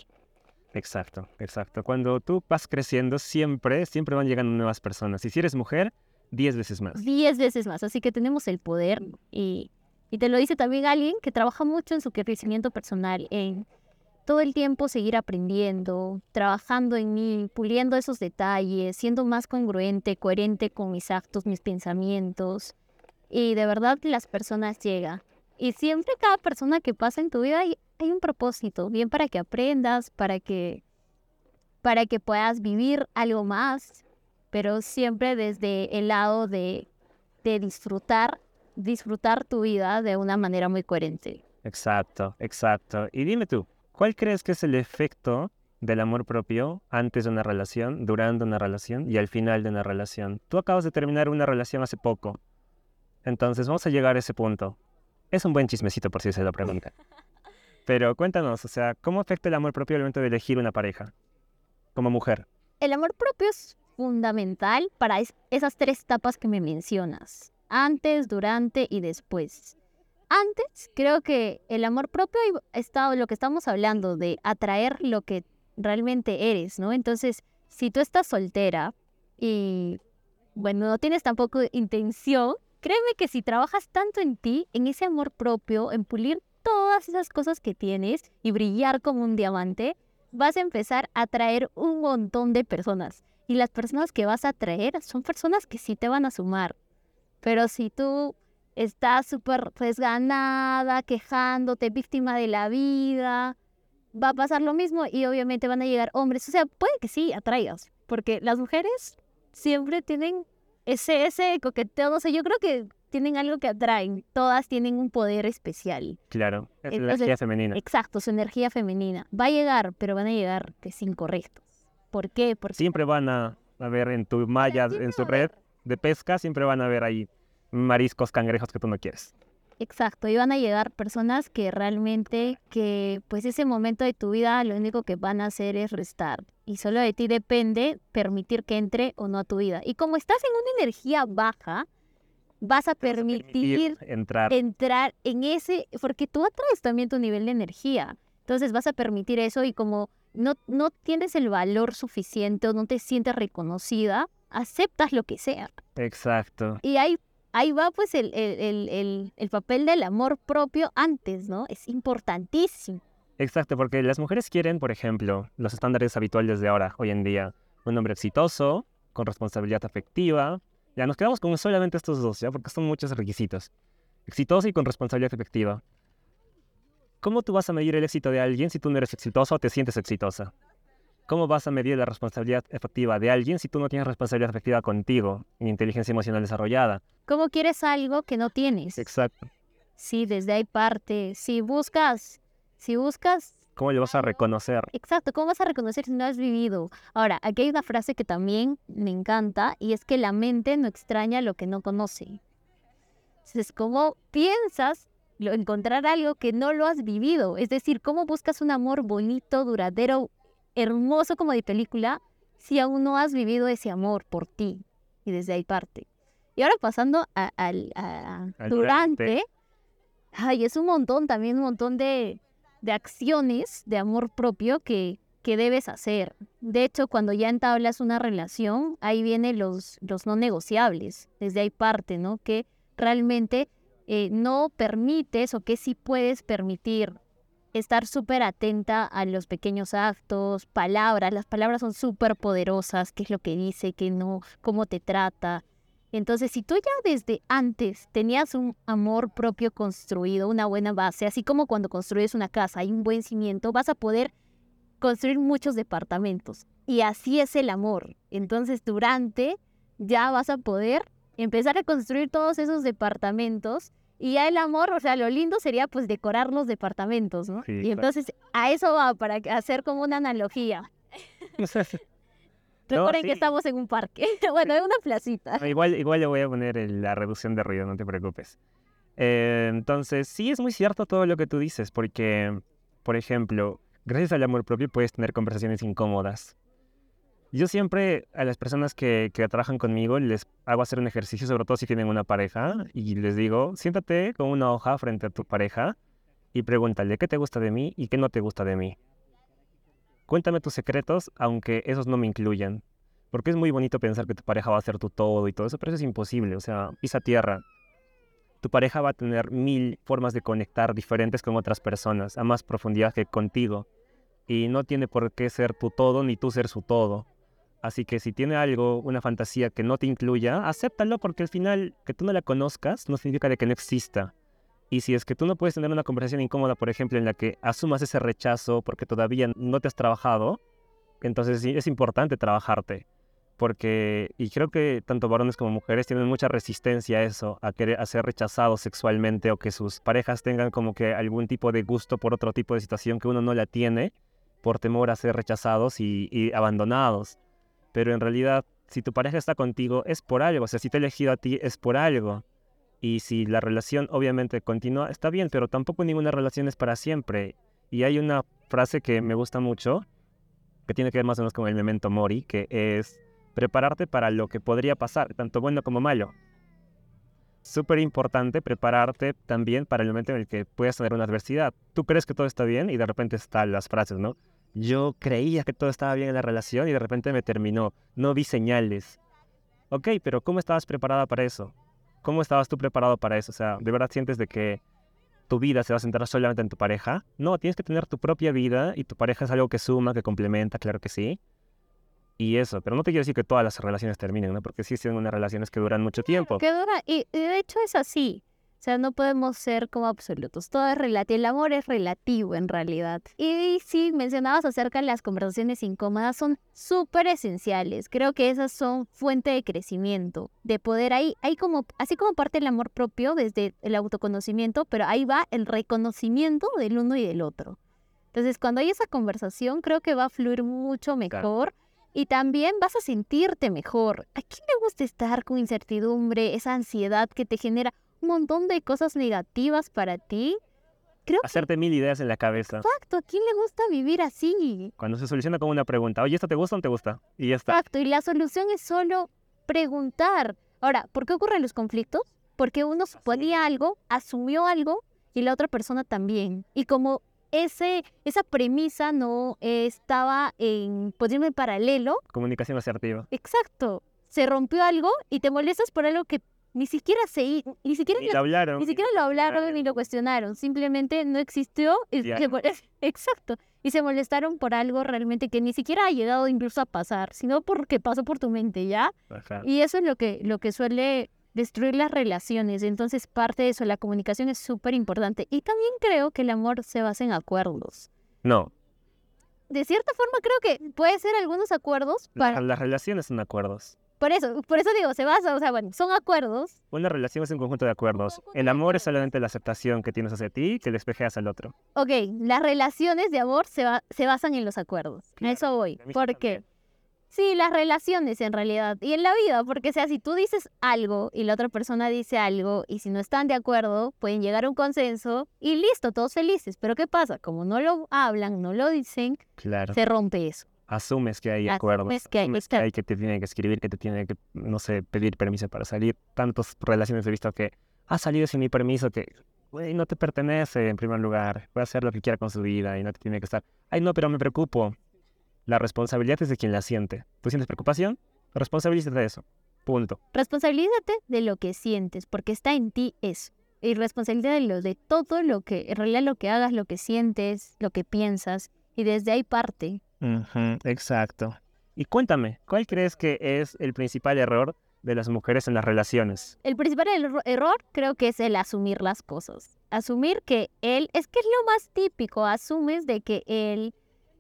Exacto, exacto. Cuando tú vas creciendo, siempre, siempre van llegando nuevas personas. Y si eres mujer, diez veces más. Diez veces más. Así que tenemos el poder y, y te lo dice también alguien que trabaja mucho en su crecimiento personal, en todo el tiempo seguir aprendiendo, trabajando en mí, puliendo esos detalles, siendo más congruente, coherente con mis actos, mis pensamientos. Y de verdad las personas llegan. Y siempre cada persona que pasa en tu vida hay, un propósito, bien para que aprendas, para que, para que puedas vivir algo más, pero siempre desde el lado de, de disfrutar, disfrutar tu vida de una manera muy coherente. Exacto, exacto. Y dime tú, ¿Cuál crees que es el efecto del amor propio antes de una relación, durante una relación y al final de una relación? Tú acabas de terminar una relación hace poco. Entonces vamos a llegar a ese punto. Es un buen chismecito por si se lo pregunta. Pero cuéntanos, o sea, ¿cómo afecta el amor propio al momento de elegir una pareja como mujer? El amor propio es fundamental para esas tres etapas que me mencionas. Antes, durante y después. Antes, creo que el amor propio estado lo que estamos hablando de atraer lo que realmente eres, ¿no? Entonces, si tú estás soltera y, bueno, no tienes tampoco intención, créeme que si trabajas tanto en ti, en ese amor propio, en pulir todas esas cosas que tienes y brillar como un diamante, vas a empezar a atraer un montón de personas. Y las personas que vas a atraer son personas que sí te van a sumar. Pero si tú estás súper desganada, quejándote, víctima de la vida, va a pasar lo mismo y obviamente van a llegar hombres. O sea, puede que sí atraigas, porque las mujeres siempre tienen ese, ese coqueteo, no sé, yo creo que tienen algo que atraen, todas tienen un poder especial. Claro, es energía femenina. Exacto, su energía femenina. Va a llegar, pero van a llegar es incorrectos. ¿Por qué? Porque siempre van a, ver en tu malla, en su red de pesca, siempre van a ver ahí mariscos, cangrejos que tú no quieres. Exacto, y van a llegar personas que realmente, que pues ese momento de tu vida lo único que van a hacer es restar. Y solo de ti depende permitir que entre o no a tu vida. Y como estás en una energía baja, vas a permitir, entrar. entrar en ese, porque tú atraes también tu nivel de energía. Entonces vas a permitir eso y como no, no tienes el valor suficiente o no te sientes reconocida, aceptas lo que sea. Exacto. Y hay ahí va pues el, el, papel del amor propio antes, ¿no? Es importantísimo. Exacto, porque las mujeres quieren, por ejemplo, los estándares habituales de ahora, hoy en día, un hombre exitoso, con responsabilidad afectiva. Ya nos quedamos con solamente estos dos, ¿ya? Porque son muchos requisitos. Exitoso y con responsabilidad afectiva. ¿Cómo tú vas a medir el éxito de alguien si tú no eres exitoso o te sientes exitosa? ¿Cómo vas a medir la responsabilidad efectiva de alguien si tú no tienes responsabilidad efectiva contigo ni inteligencia emocional desarrollada? ¿Cómo quieres algo que no tienes? Exacto. Sí, desde ahí parte. Si buscas, si buscas... ¿Cómo le vas a reconocer? Exacto, ¿cómo vas a reconocer si no has vivido? Ahora, aquí hay una frase que también me encanta y es que la mente no extraña lo que no conoce. Entonces, ¿cómo piensas encontrar algo que no lo has vivido? Es decir, ¿cómo buscas un amor bonito, duradero, hermoso como de película si aún no has vivido ese amor por ti. Y desde ahí parte. Y ahora pasando al durante, ay, es un montón también, un montón de, de acciones de amor propio que, que debes hacer. De hecho, cuando ya entablas una relación, ahí vienen los, los no negociables. Desde ahí parte, ¿no? Que realmente eh, no permites o que sí puedes permitir estar súper atenta a los pequeños actos, palabras. Las palabras son súper poderosas, qué es lo que dice, qué no, cómo te trata. Entonces, si tú ya desde antes tenías un amor propio construido, una buena base, así como cuando construyes una casa, hay un buen cimiento, vas a poder construir muchos departamentos. Y así es el amor. Entonces, durante ya vas a poder empezar a construir todos esos departamentos y ya el amor, o sea, lo lindo sería pues decorar los departamentos, ¿no? y entonces a eso va, para hacer como una analogía. Recuerden que estamos en un parque, bueno, en una placita. igual, igual le voy a poner la reducción de ruido, no te preocupes. Eh, entonces, sí es muy cierto todo lo que tú dices, porque, por ejemplo, gracias al amor propio puedes tener conversaciones incómodas. Yo siempre a las personas que, trabajan conmigo les hago hacer un ejercicio, sobre todo si tienen una pareja, y les digo, siéntate con una hoja frente a tu pareja y pregúntale qué te gusta de mí y qué no te gusta de mí. Cuéntame tus secretos, aunque esos no me incluyan. Porque es muy bonito pensar que tu pareja va a ser tu todo y todo eso, pero eso es imposible. O sea, pisa tierra. Tu pareja va a tener mil formas de conectar diferentes con otras personas, a más profundidad que contigo. Y no tiene por qué ser tu todo ni tú ser su todo. Así que si tiene algo, una fantasía que no te incluya, acéptalo porque al final que tú no la conozcas no significa de que no exista. Y si es que tú no puedes tener una conversación incómoda, por ejemplo, en la que asumas ese rechazo porque todavía no te has trabajado, entonces sí, es importante trabajarte. Porque, y creo que tanto varones como mujeres tienen mucha resistencia a eso, a, querer, a ser rechazados sexualmente o que sus parejas tengan como que algún tipo de gusto por otro tipo de situación que uno no la tiene por temor a ser rechazados y, y abandonados. Pero en realidad, si tu pareja está contigo, es por algo. O sea, si te ha elegido a ti, es por algo. Y si la relación obviamente continúa, está bien, pero tampoco ninguna relación es para siempre. Y hay una frase que me gusta mucho, que tiene que ver más o menos con el memento mori, que es prepararte para lo que podría pasar, tanto bueno como malo. Súper importante prepararte también para el momento en el que puedas tener una adversidad. Tú crees que todo está bien y de repente están las frases, ¿no? Yo creía que todo estaba bien en la relación y de repente me terminó. No vi señales. Ok, pero ¿cómo estabas preparada para eso? ¿Cómo estabas tú preparado para eso? O sea, ¿de verdad sientes de que tu vida se va a centrar solamente en tu pareja? No, tienes que tener tu propia vida y tu pareja es algo que suma, que complementa, claro que sí. Y eso, pero no te quiero decir que todas las relaciones terminen, ¿no? Porque sí existen unas relaciones que duran mucho tiempo. Que dura, y de hecho es así. O sea, no podemos ser como absolutos. Todo es relativo. El amor es relativo en realidad. Y sí, mencionabas acerca de las conversaciones incómodas, son súper esenciales. Creo que esas son fuente de crecimiento, de poder ahí, hay como, así como parte del amor propio desde el autoconocimiento, pero ahí va el reconocimiento del uno y del otro. Entonces, cuando hay esa conversación, creo que va a fluir mucho mejor. Y también vas a sentirte mejor. ¿A quién le gusta estar con incertidumbre, esa ansiedad que te genera? Un montón de cosas negativas para ti. Creo Hacerte mil ideas en la cabeza. Exacto, ¿a quién le gusta vivir así? Cuando se soluciona con una pregunta, oye, ¿esto te gusta o no te gusta? Y ya está. Exacto, y la solución es solo preguntar. Ahora, ¿por qué ocurren los conflictos? Porque uno suponía algo, asumió algo y la otra persona también. Y como ese, esa premisa no estaba en, pues, en paralelo. Comunicación asertiva. Exacto. Se rompió algo y te molestas por algo que ni siquiera se ni siquiera lo, hablaron. Ni siquiera lo hablaron ni lo cuestionaron. Simplemente no existió. exacto. Y se molestaron por algo realmente que ni siquiera ha llegado incluso a pasar, sino porque pasó por tu mente, ¿ya? Y eso es lo que, lo que suele destruir las relaciones. Entonces, parte de eso, la comunicación es súper importante. Y también creo que el amor se basa en acuerdos. No. De cierta forma, creo que puede ser algunos acuerdos para... Las relaciones son acuerdos. Por eso, por eso digo, se basa, o sea, bueno, son acuerdos. Una relación es un conjunto de acuerdos. El amor es solamente la aceptación que tienes hacia ti que le espejeas al otro. Ok, las relaciones de amor se, se basan en los acuerdos. a eso voy. ¿Por qué? Sí, las relaciones en realidad. Y en la vida, porque sea, si tú dices algo y la otra persona dice algo y si no están de acuerdo, pueden llegar a un consenso y listo, todos felices. Pero ¿qué pasa? Como no lo hablan, no lo dicen, claro. se rompe eso asumes que hay acuerdos, que hay, que, hay que te tienen que escribir, que te tienen que, no sé, pedir permiso para salir. Tantas relaciones he visto que ha salido sin mi permiso que, güey, no te pertenece en primer lugar, puede hacer lo que quiera con su vida y no te tiene que estar, ay, no, pero me preocupo. La responsabilidad es de quien la siente. ¿Tú sientes preocupación? Responsabilízate de eso. Punto. Responsabilízate de lo que sientes, porque está en ti eso. Y responsabilidad de lo de todo lo que, en realidad lo que hagas, lo que sientes, lo que piensas, y desde ahí parte. Exacto. Y cuéntame, ¿cuál crees que es el principal error de las mujeres en las relaciones? El principal erro- error creo que es el asumir las cosas. Asumir que él, es que es lo más típico, asumes de que él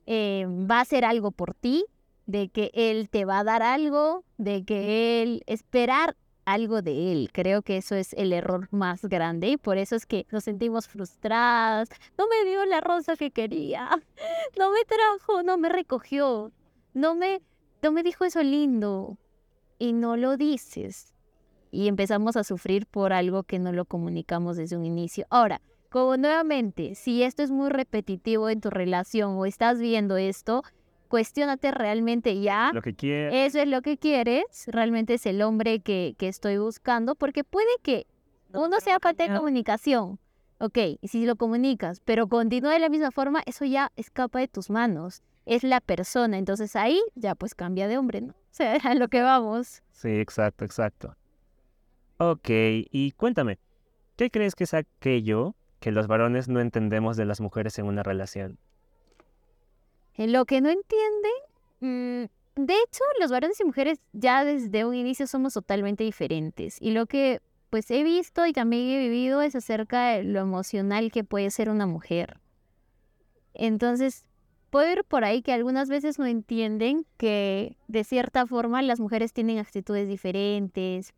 eh, va a hacer algo por ti, de que él te va a dar algo, de que él esperar algo de él. Creo que eso es el error más grande y por eso es que nos sentimos frustradas. No me dio la rosa que quería, no me trajo, no me recogió, no me, no me dijo eso lindo y no lo dices y empezamos a sufrir por algo que no lo comunicamos desde un inicio. Ahora, como nuevamente, si esto es muy repetitivo en tu relación o estás viendo esto, cuestiónate realmente ya. Lo que quiere. Eso es lo que quieres, realmente es el hombre que, que estoy buscando, porque puede que uno sea falta de comunicación, ok, y si lo comunicas, pero continúa de la misma forma, eso ya escapa de tus manos, es la persona, entonces ahí ya pues cambia de hombre, ¿no? O sea, a lo que vamos. Sí, exacto, exacto. Ok, y cuéntame, ¿qué crees que es aquello que los varones no entendemos de las mujeres en una relación? Lo que no entienden, mm, de hecho, los varones y mujeres ya desde un inicio somos totalmente diferentes. Y lo que pues he visto y también he vivido es acerca de lo emocional que puede ser una mujer. Entonces, puedo ir por ahí que algunas veces no entienden que de cierta forma las mujeres tienen actitudes diferentes.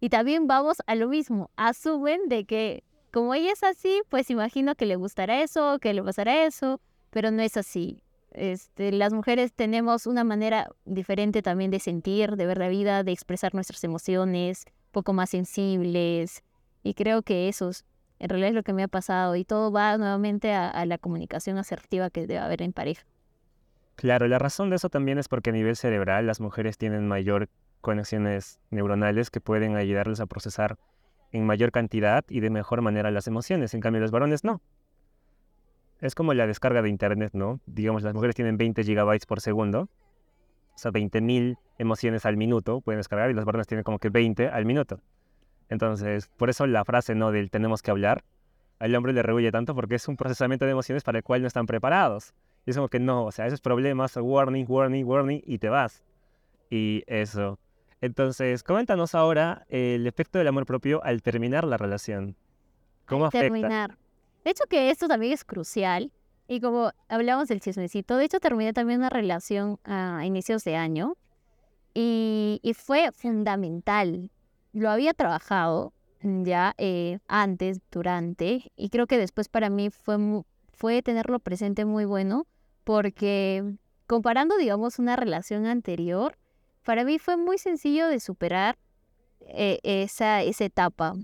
Y también vamos a lo mismo, asumen de que como ella es así, pues imagino que le gustará eso, que le pasará eso, pero no es así. Este, las mujeres tenemos una manera diferente también de sentir, de ver la vida, de expresar nuestras emociones, poco más sensibles. Y creo que eso es, en realidad es lo que me ha pasado. Y todo va nuevamente a, a la comunicación asertiva que debe haber en pareja. Claro, la razón de eso también es porque a nivel cerebral las mujeres tienen mayor conexiones neuronales que pueden ayudarles a procesar en mayor cantidad y de mejor manera las emociones. En cambio, los varones no. Es como la descarga de internet, ¿no? Digamos, las mujeres tienen 20 gigabytes por segundo, o sea, 20.000 emociones al minuto pueden descargar y los varones tienen como que 20 al minuto. Entonces, por eso la frase, ¿no? Del tenemos que hablar, al hombre le rehuye tanto porque es un procesamiento de emociones para el cual no están preparados. Y es como que no, o sea, esos problemas, warning, warning, warning, y te vas. Y eso. Entonces, coméntanos ahora el efecto del amor propio al terminar la relación. ¿Cómo afecta? terminar. De hecho que esto también es crucial. Y como hablamos del chismecito, de hecho terminé también una relación a inicios de año. Y, fue fundamental. Lo había trabajado ya eh, antes, durante, y creo que después para mí fue, fue tenerlo presente muy bueno, porque comparando, digamos, una relación anterior, para mí fue muy sencillo de superar eh, esa, esa etapa.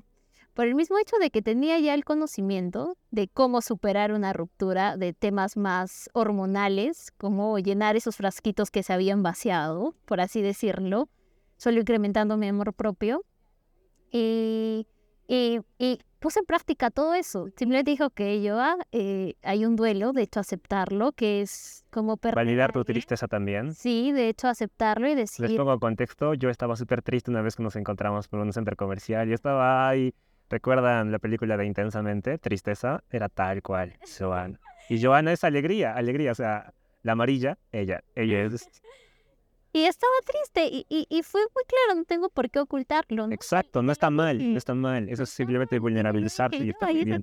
Por el mismo hecho de que tenía ya el conocimiento de cómo superar una ruptura de temas más hormonales, cómo llenar esos frasquitos que se habían vaciado, por así decirlo, solo incrementando mi amor propio. Y, y, y puse en práctica todo eso. Simplemente dijo que yo, ah, eh, hay un duelo, de hecho aceptarlo, que es como perder a Validar tu tristeza también. Sí, de hecho aceptarlo y Les decir, pongo contexto, yo estaba súper triste una vez que nos encontramos por un centro comercial. Yo estaba ahí, ¿recuerdan la película de Intensamente? Tristeza, era tal cual, Joana. Y Joana es alegría, alegría, o sea, la amarilla, ella, ella es... y estaba triste y, y, y fue muy claro, no tengo por qué ocultarlo. ¿no? Exacto, no está mal, no está mal. Eso es simplemente que y está bien.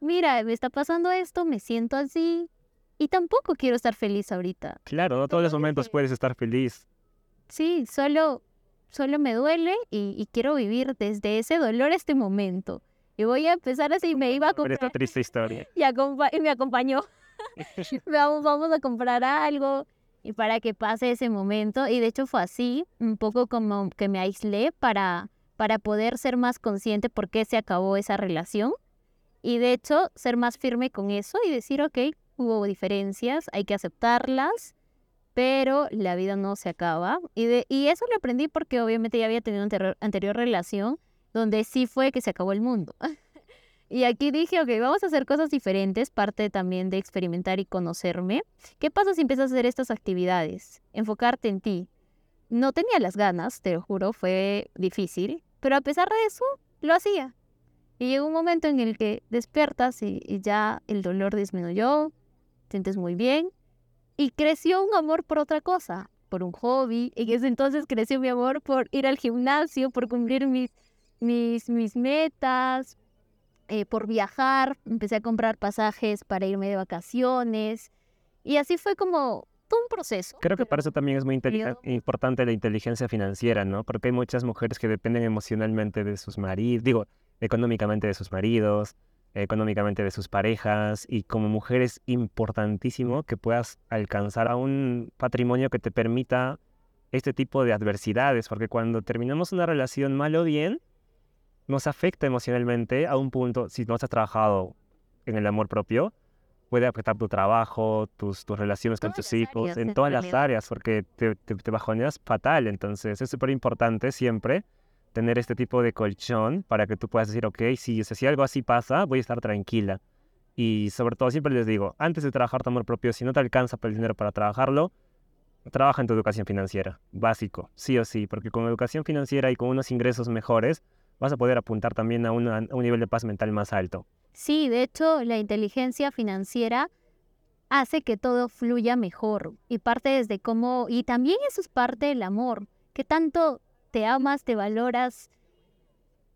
Mira, me está pasando esto, me siento así y tampoco quiero estar feliz ahorita. Claro, no todos los momentos puedes estar feliz. Sí, solo, solo me duele y, y quiero vivir desde ese dolor este momento. Y voy a empezar así, me iba a Por esta comprar triste historia. y, acompa- y me acompañó. vamos, vamos a comprar algo y para que pase ese momento. Y de hecho fue así, un poco como que me aislé para, para poder ser más consciente por qué se acabó esa relación. Y de hecho ser más firme con eso y decir, ok, hubo diferencias, hay que aceptarlas, pero la vida no se acaba. Y, eso lo aprendí porque obviamente ya había tenido una anterior, relación donde sí fue que se acabó el mundo. Y aquí dije, ok, vamos a hacer cosas diferentes, parte también de experimentar y conocerme. ¿Qué pasa si empiezas a hacer estas actividades? Enfocarte en ti. No tenía las ganas, te lo juro, fue difícil, pero a pesar de eso, lo hacía. Y llegó un momento en el que despiertas y, y ya el dolor disminuyó, te sientes muy bien y creció un amor por otra cosa, por un hobby. En ese entonces creció mi amor por ir al gimnasio, por cumplir mis, mis, mis metas, eh, por viajar. Empecé a comprar pasajes para irme de vacaciones. Y así fue como todo un proceso. Creo que para eso también es muy importante la inteligencia financiera, ¿no? Porque hay muchas mujeres que dependen emocionalmente de sus maridos, digo, económicamente de sus maridos, económicamente de sus parejas y como mujer es importantísimo que puedas alcanzar a un patrimonio que te permita este tipo de adversidades, porque cuando terminamos una relación mal o bien, nos afecta emocionalmente a un punto, si no has trabajado en el amor propio, puede afectar tu trabajo, tus, tus relaciones con tus hijos, en todas las áreas, porque te, te, te bajoneas fatal. Entonces es súper importante siempre tener este tipo de colchón para que tú puedas decir, ok, si, si algo así pasa, voy a estar tranquila. Y sobre todo, siempre les digo, antes de trabajar tu amor propio, si no te alcanza para el dinero para trabajarlo, trabaja en tu educación financiera, básico, sí o sí, porque con educación financiera y con unos ingresos mejores, vas a poder apuntar también a, a un nivel de paz mental más alto. Sí, de hecho, la inteligencia financiera hace que todo fluya mejor y parte desde cómo, y también eso es parte del amor, que tanto te amas, te valoras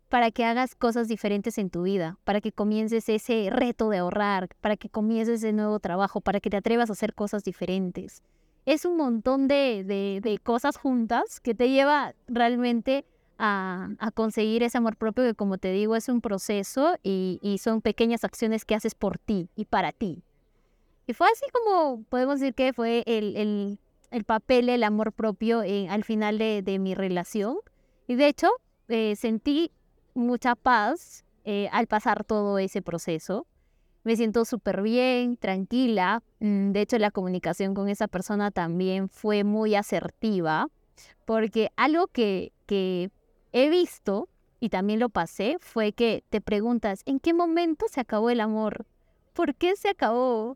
para que hagas cosas diferentes en tu vida, para que comiences ese reto de ahorrar, para que comiences ese nuevo trabajo, para que te atrevas a hacer cosas diferentes. Es un montón de, de, cosas juntas que te lleva realmente a, a, conseguir ese amor propio que, como te digo, es un proceso y, y son pequeñas acciones que haces por ti y para ti. Y fue así como podemos decir que fue el, el, el papel, el amor propio eh, al final de, mi relación. Y de hecho, eh, sentí mucha paz eh, al pasar todo ese proceso. Me siento súper bien, tranquila. Mm, de hecho, la comunicación con esa persona también fue muy asertiva, porque algo que, que he visto y también lo pasé fue que te preguntas, ¿en qué momento se acabó el amor? ¿Por qué se acabó?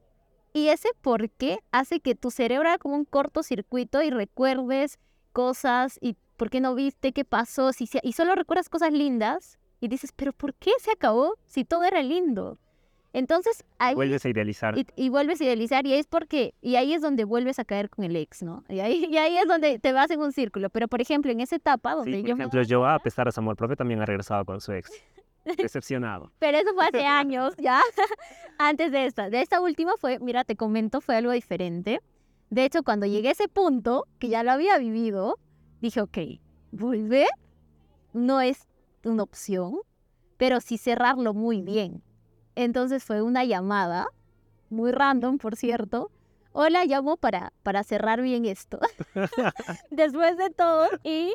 Y ese por qué hace que tu cerebro haga como un cortocircuito y recuerdes cosas y por qué no viste qué pasó si y solo recuerdas cosas lindas y dices, pero ¿por qué se acabó si todo era lindo? Entonces ahí, vuelves a idealizar. Y, vuelves a idealizar y es porque, y ahí es donde vuelves a caer con el ex, ¿no? Y ahí, y ahí es donde te vas en un círculo. Pero por ejemplo, en esa etapa donde yo... Por ejemplo, yo a pesar de su amor propio también ha regresado con su ex. Decepcionado. Pero eso fue hace años, ya. Antes de esta. De esta última fue, mira, te comento, fue algo diferente. De hecho, cuando llegué a ese punto, que ya lo había vivido, dije, ok, volver no es una opción, pero sí cerrarlo muy bien. Entonces fue una llamada, muy random, por cierto. Hola, llamo para, para cerrar bien esto. Después de todo, y,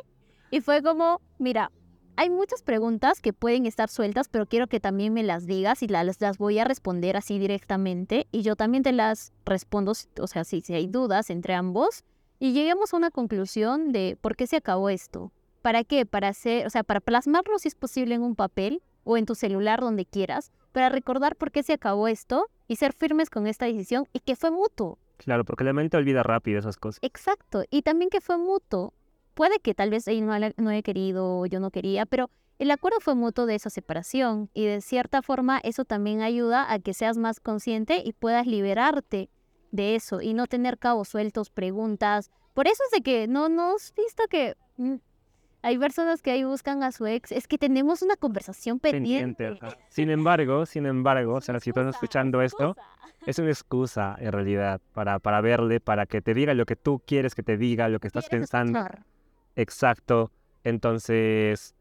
y fue como, mira, hay muchas preguntas que pueden estar sueltas, pero quiero que también me las digas y las, las voy a responder así directamente. Y yo también te las respondo, o sea, si, si hay dudas entre ambos. Y lleguemos a una conclusión de por qué se acabó esto. ¿Para qué? Para hacer, o sea, para plasmarlo si es posible en un papel o en tu celular donde quieras, para recordar por qué se acabó esto y ser firmes con esta decisión y que fue mutuo. Claro, porque la mente olvida rápido esas cosas. Exacto, y también que fue mutuo puede que tal vez él no, no he querido o yo no quería, pero el acuerdo fue mutuo de esa separación y de cierta forma eso también ayuda a que seas más consciente y puedas liberarte de eso y no tener cabos sueltos, preguntas. Por eso es de que no nos visto que mm, hay personas que ahí buscan a su ex, es que tenemos una conversación pendiente. sin embargo, sin embargo, o sea, si estás escuchando esto, es una excusa en realidad para, para verle, para que te diga lo que tú quieres que te diga, lo que estás pensando. Exacto. Entonces,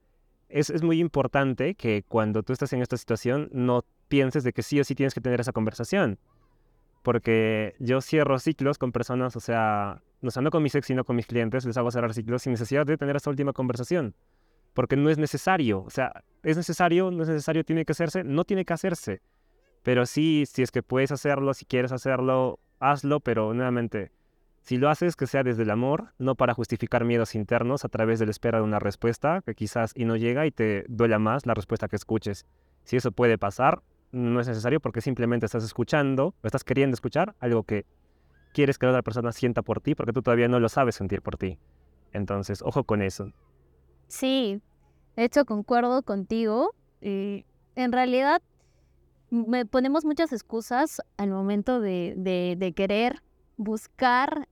es, es, muy importante que cuando tú estás en esta situación no pienses de que sí o sí tienes que tener esa conversación. Porque yo cierro ciclos con personas, o sea, no, o con mis ex, sino con mis clientes, les hago cerrar ciclos sin necesidad de tener esa última conversación. Porque no es necesario. O sea, es necesario, no es necesario, tiene que hacerse, no tiene que hacerse. Pero sí, si es que puedes hacerlo, si quieres hacerlo, hazlo, pero nuevamente, si lo haces, que sea desde el amor, no para justificar miedos internos a través de la espera de una respuesta que quizás y no llega y te duela más la respuesta que escuches. Si eso puede pasar, no es necesario porque simplemente estás escuchando o estás queriendo escuchar algo que quieres que la otra persona sienta por ti porque tú todavía no lo sabes sentir por ti. Entonces, ojo con eso. Sí, de hecho concuerdo contigo. Y en realidad me ponemos muchas excusas al momento de, de, querer buscar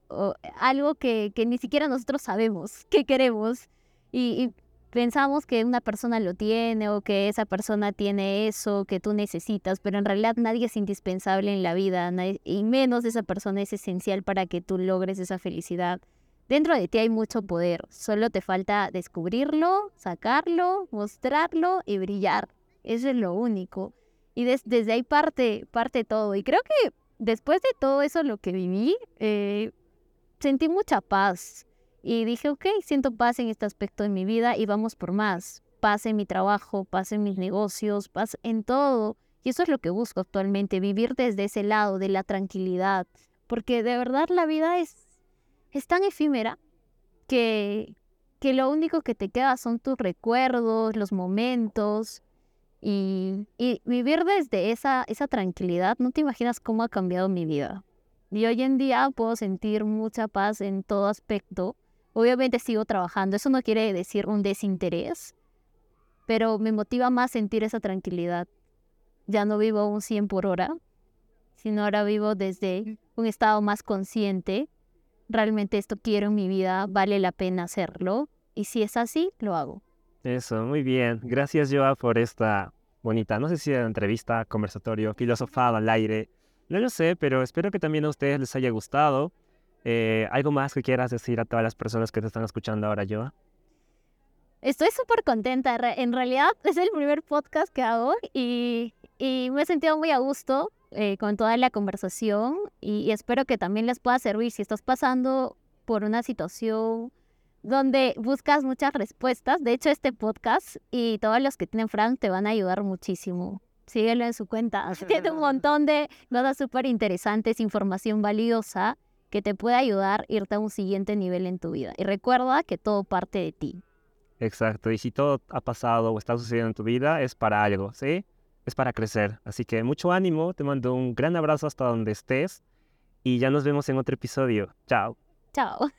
algo que, que, ni siquiera nosotros sabemos que queremos. y, pensamos que una persona lo tiene o que esa persona tiene eso que tú necesitas, pero en realidad nadie es indispensable en la vida y menos esa persona es esencial para que tú logres esa felicidad. Dentro de ti hay mucho poder, solo te falta descubrirlo, sacarlo, mostrarlo y brillar. Eso es lo único. Y desde ahí parte, parte todo. Y creo que después de todo eso lo que viví, eh, sentí mucha paz y dije, ok, siento paz en este aspecto de mi vida y vamos por más. Paz en mi trabajo, paz en mis negocios, paz en todo. Y eso es lo que busco actualmente, vivir desde ese lado de la tranquilidad. Porque de verdad la vida es, es tan efímera que, que lo único que te queda son tus recuerdos, los momentos. Y, y vivir desde esa, esa tranquilidad, no te imaginas cómo ha cambiado mi vida. Y hoy en día puedo sentir mucha paz en todo aspecto Obviamente sigo trabajando, eso no quiere decir un desinterés, pero me motiva más sentir esa tranquilidad. Ya no vivo un 100 por hora, sino ahora vivo desde un estado más consciente. Realmente esto quiero en mi vida, vale la pena hacerlo. Y si es así, lo hago. Eso, muy bien. Gracias, Joa, por esta bonita, no sé si era entrevista, conversatorio, filosofado al aire. No lo sé, pero espero que también a ustedes les haya gustado. Eh, ¿Algo más que quieras decir a todas las personas que te están escuchando ahora, Joa? Estoy súper contenta. En realidad es el primer podcast que hago y, me he sentido muy a gusto eh, con toda la conversación y, espero que también les pueda servir si estás pasando por una situación donde buscas muchas respuestas. De hecho, este podcast y todos los que tienen Frank te van a ayudar muchísimo. Síguelo en su cuenta. Tiene un montón de cosas súper interesantes, información valiosa que te puede ayudar a irte a un siguiente nivel en tu vida. Y recuerda que todo parte de ti. Exacto, y si todo ha pasado o está sucediendo en tu vida, es para algo, ¿sí? Es para crecer. Así que mucho ánimo, te mando un gran abrazo hasta donde estés y ya nos vemos en otro episodio. Chao. Chao.